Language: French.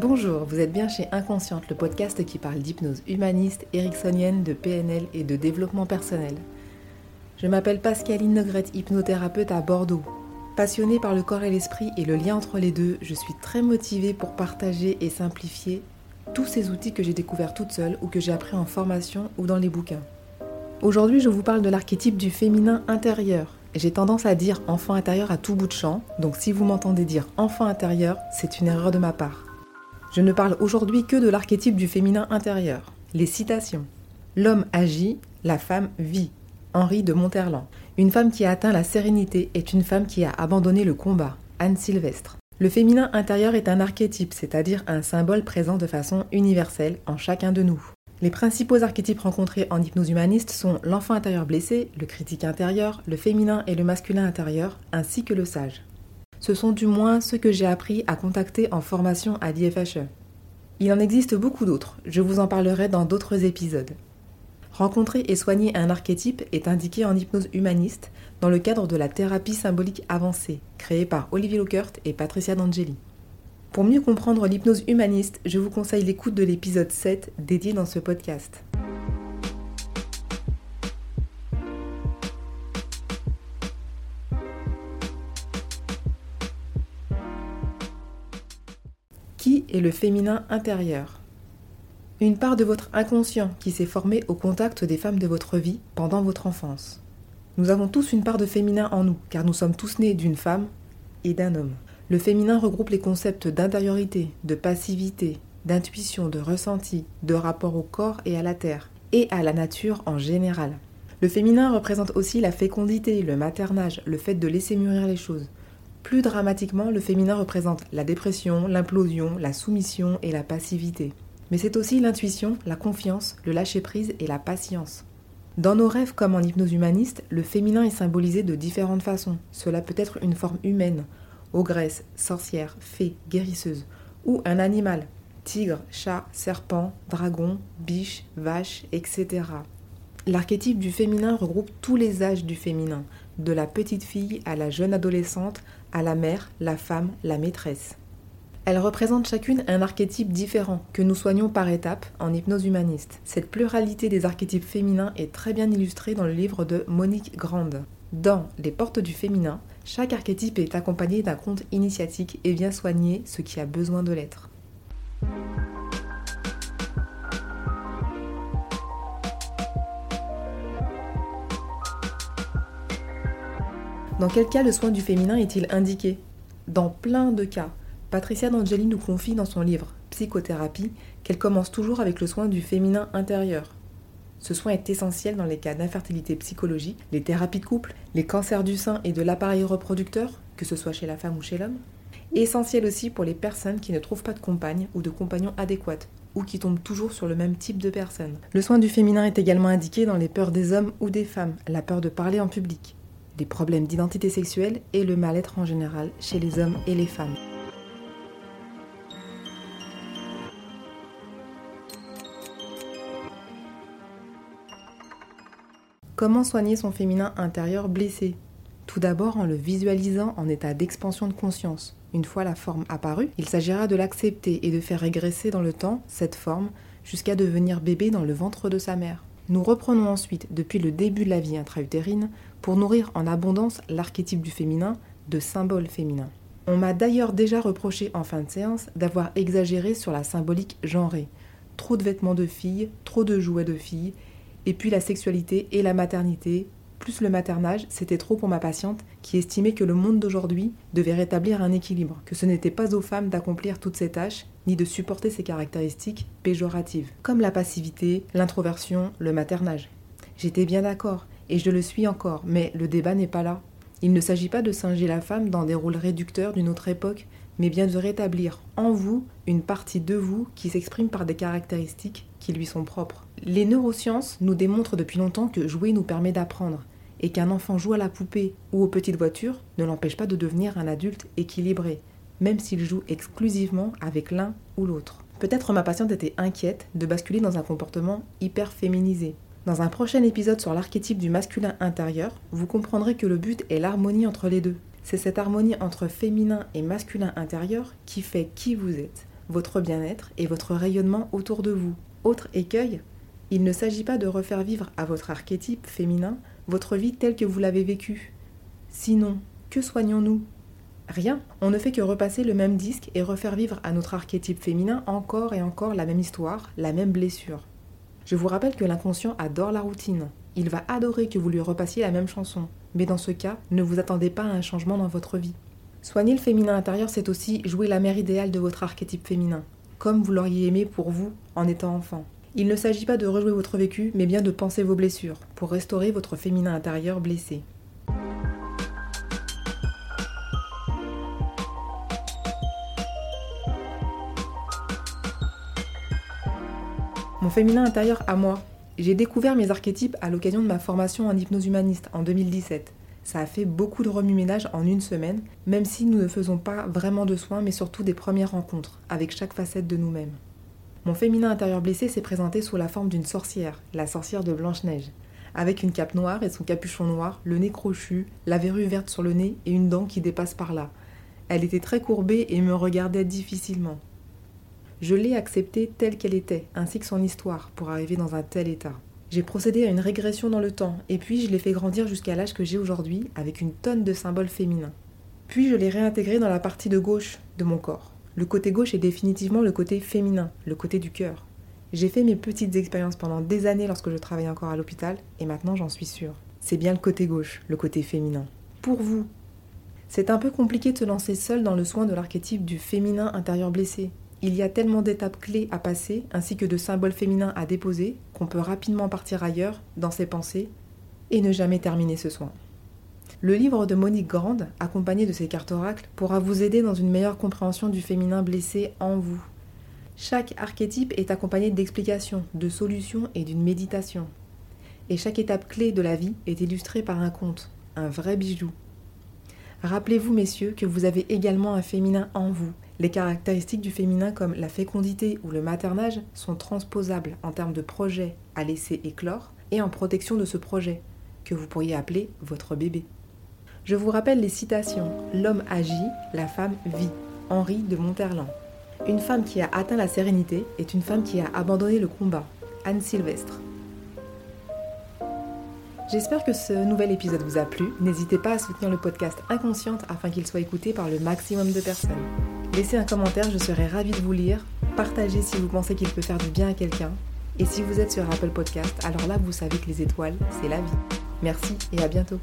Bonjour, vous êtes bien chez Inconsciente, le podcast qui parle d'hypnose humaniste, ericksonienne, de PNL et de développement personnel. Je m'appelle Pascaline Nogrette, hypnothérapeute à Bordeaux. Passionnée par le corps et l'esprit et le lien entre les deux, je suis très motivée pour partager et simplifier tous ces outils que j'ai découverts toute seule ou que j'ai appris en formation ou dans les bouquins. Aujourd'hui, je vous parle de l'archétype du féminin intérieur. J'ai tendance à dire enfant intérieur à tout bout de champ, donc si vous m'entendez dire enfant intérieur, c'est une erreur de ma part. Je ne parle aujourd'hui que de l'archétype du féminin intérieur. Les citations. L'homme agit, la femme vit. Henri de Monterland. Une femme qui a atteint la sérénité est une femme qui a abandonné le combat. Anne Sylvestre. Le féminin intérieur est un archétype, c'est-à-dire un symbole présent de façon universelle en chacun de nous. Les principaux archétypes rencontrés en hypnose humaniste sont l'enfant intérieur blessé, le critique intérieur, le féminin et le masculin intérieur, ainsi que le sage. Ce sont du moins ceux que j'ai appris à contacter en formation à l'IFHE. Il en existe beaucoup d'autres, je vous en parlerai dans d'autres épisodes. Rencontrer et soigner un archétype est indiqué en hypnose humaniste dans le cadre de la thérapie symbolique avancée, créée par Olivier Lockert et Patricia D'Angeli. Pour mieux comprendre l'hypnose humaniste, je vous conseille l'écoute de l'épisode 7 dédié dans ce podcast. Le féminin intérieur Une part de votre inconscient qui s'est formée au contact des femmes de votre vie pendant votre enfance. Nous avons tous une part de féminin en nous, car nous sommes tous nés d'une femme et d'un homme. Le féminin regroupe les concepts d'intériorité, de passivité, d'intuition, de ressenti, de rapport au corps et à la terre, et à la nature en général. Le féminin représente aussi la fécondité, le maternage, le fait de laisser mûrir les choses. Plus dramatiquement, le féminin représente la dépression, l'implosion, la soumission et la passivité. Mais c'est aussi l'intuition, la confiance, le lâcher-prise et la patience. Dans nos rêves comme en hypnose humaniste, le féminin est symbolisé de différentes façons. Cela peut être une forme humaine, ogresse, sorcière, fée, guérisseuse, ou un animal, tigre, chat, serpent, dragon, biche, vache, etc. L'archétype du féminin regroupe tous les âges du féminin, de la petite fille à la jeune adolescente, à la mère, la femme, la maîtresse. Elles représentent chacune un archétype différent que nous soignons par étapes en hypnose humaniste. Cette pluralité des archétypes féminins est très bien illustrée dans le livre de Monique Grande. Dans Les portes du féminin, chaque archétype est accompagné d'un conte initiatique et vient soigner ce qui a besoin de l'être. Dans quel cas le soin du féminin est-il indiqué? Dans plein de cas. Patricia D'Angeli nous confie dans son livre Psychothérapie qu'elle commence toujours avec le soin du féminin intérieur. Ce soin est essentiel dans les cas d'infertilité psychologique, les thérapies de couple, les cancers du sein et de l'appareil reproducteur, que ce soit chez la femme ou chez l'homme. essentiel aussi pour les personnes qui ne trouvent pas de compagne ou de compagnon adéquate, ou qui tombent toujours sur le même type de personne. Le soin du féminin est également indiqué dans les peurs des hommes ou des femmes, la peur de parler en public, les problèmes d'identité sexuelle et le mal-être en général chez les hommes et les femmes. Comment soigner son féminin intérieur blessé? Tout d'abord en le visualisant en état d'expansion de conscience. Une fois la forme apparue, il s'agira de l'accepter et de faire régresser dans le temps cette forme jusqu'à devenir bébé dans le ventre de sa mère. Nous reprenons ensuite, depuis le début de la vie intra-utérine, pour nourrir en abondance l'archétype du féminin de symbole féminin. On m'a d'ailleurs déjà reproché en fin de séance d'avoir exagéré sur la symbolique genrée. Trop de vêtements de filles, trop de jouets de filles, et puis la sexualité et la maternité, plus le maternage, c'était trop pour ma patiente qui estimait que le monde d'aujourd'hui devait rétablir un équilibre, que ce n'était pas aux femmes d'accomplir toutes ces tâches, ni de supporter ces caractéristiques péjoratives, comme la passivité, l'introversion, le maternage. J'étais bien d'accord, et je le suis encore, mais le débat n'est pas là. Il ne s'agit pas de singer la femme dans des rôles réducteurs d'une autre époque, mais bien de rétablir en vous une partie de vous qui s'exprime par des caractéristiques qui lui sont propres. Les neurosciences nous démontrent depuis longtemps que jouer nous permet d'apprendre, et qu'un enfant joue à la poupée ou aux petites voitures ne l'empêche pas de devenir un adulte équilibré, même s'il joue exclusivement avec l'un ou l'autre. Peut-être ma patiente était inquiète de basculer dans un comportement hyper féminisé. Dans un prochain épisode sur l'archétype du masculin intérieur, vous comprendrez que le but est l'harmonie entre les deux. C'est cette harmonie entre féminin et masculin intérieur qui fait qui vous êtes. votre bien-être et votre rayonnement autour de vous. Autre écueil, il ne s'agit pas de refaire vivre à votre archétype féminin votre vie telle que vous l'avez vécue. Sinon, que soignons-nous? Rien. On ne fait que repasser le même disque et refaire vivre à notre archétype féminin encore et encore la même histoire, la même blessure. Je vous rappelle que l'inconscient adore la routine. Il va adorer que vous lui repassiez la même chanson. Mais dans ce cas, ne vous attendez pas à un changement dans votre vie. Soigner le féminin intérieur, c'est aussi jouer la mère idéale de votre archétype féminin, comme vous l'auriez aimé pour vous en étant enfant. Il ne s'agit pas de rejouer votre vécu, mais bien de penser vos blessures, pour restaurer votre féminin intérieur blessé. Mon féminin intérieur à moi. J'ai découvert mes archétypes à l'occasion de ma formation en hypnose humaniste en 2017. Ça a fait beaucoup de remue-ménage en une semaine, même si nous ne faisons pas vraiment de soins, mais surtout des premières rencontres, avec chaque facette de nous-mêmes. Mon féminin intérieur blessé s'est présenté sous la forme d'une sorcière, la sorcière de Blanche-Neige, avec une cape noire et son capuchon noir, le nez crochu, la verrue verte sur le nez et une dent qui dépasse par là. Elle était très courbée et me regardait difficilement. Je l'ai acceptée telle qu'elle était, ainsi que son histoire, pour arriver dans un tel état. J'ai procédé à une régression dans le temps, et puis je l'ai fait grandir jusqu'à l'âge que j'ai aujourd'hui, avec une tonne de symboles féminins. Puis je l'ai réintégré dans la partie de gauche de mon corps. Le côté gauche est définitivement le côté féminin, le côté du cœur. J'ai fait mes petites expériences pendant des années lorsque je travaillais encore à l'hôpital, et maintenant j'en suis sûre. C'est bien le côté gauche, le côté féminin. Pour vous, c'est un peu compliqué de se lancer seul dans le soin de l'archétype du féminin intérieur blessé, il y a tellement d'étapes clés à passer, ainsi que de symboles féminins à déposer, qu'on peut rapidement partir ailleurs, dans ses pensées, et ne jamais terminer ce soin. Le livre de Monique Grande, accompagné de ses cartes oracles, pourra vous aider dans une meilleure compréhension du féminin blessé en vous. Chaque archétype est accompagné d'explications, de solutions et d'une méditation. Et chaque étape clé de la vie est illustrée par un conte, un vrai bijou. Rappelez-vous, messieurs, que vous avez également un féminin en vous les caractéristiques du féminin comme la fécondité ou le maternage sont transposables en termes de projet à laisser éclore et en protection de ce projet, que vous pourriez appeler votre bébé. Je vous rappelle les citations L'homme agit, la femme vit. Henri de Monterland. Une femme qui a atteint la sérénité est une femme qui a abandonné le combat. Anne Sylvestre. J'espère que ce nouvel épisode vous a plu. N'hésitez pas à soutenir le podcast Inconsciente afin qu'il soit écouté par le maximum de personnes. Laissez un commentaire, je serai ravie de vous lire. Partagez si vous pensez qu'il peut faire du bien à quelqu'un. Et si vous êtes sur Apple Podcast, alors là vous savez que les étoiles, c'est la vie. Merci et à bientôt.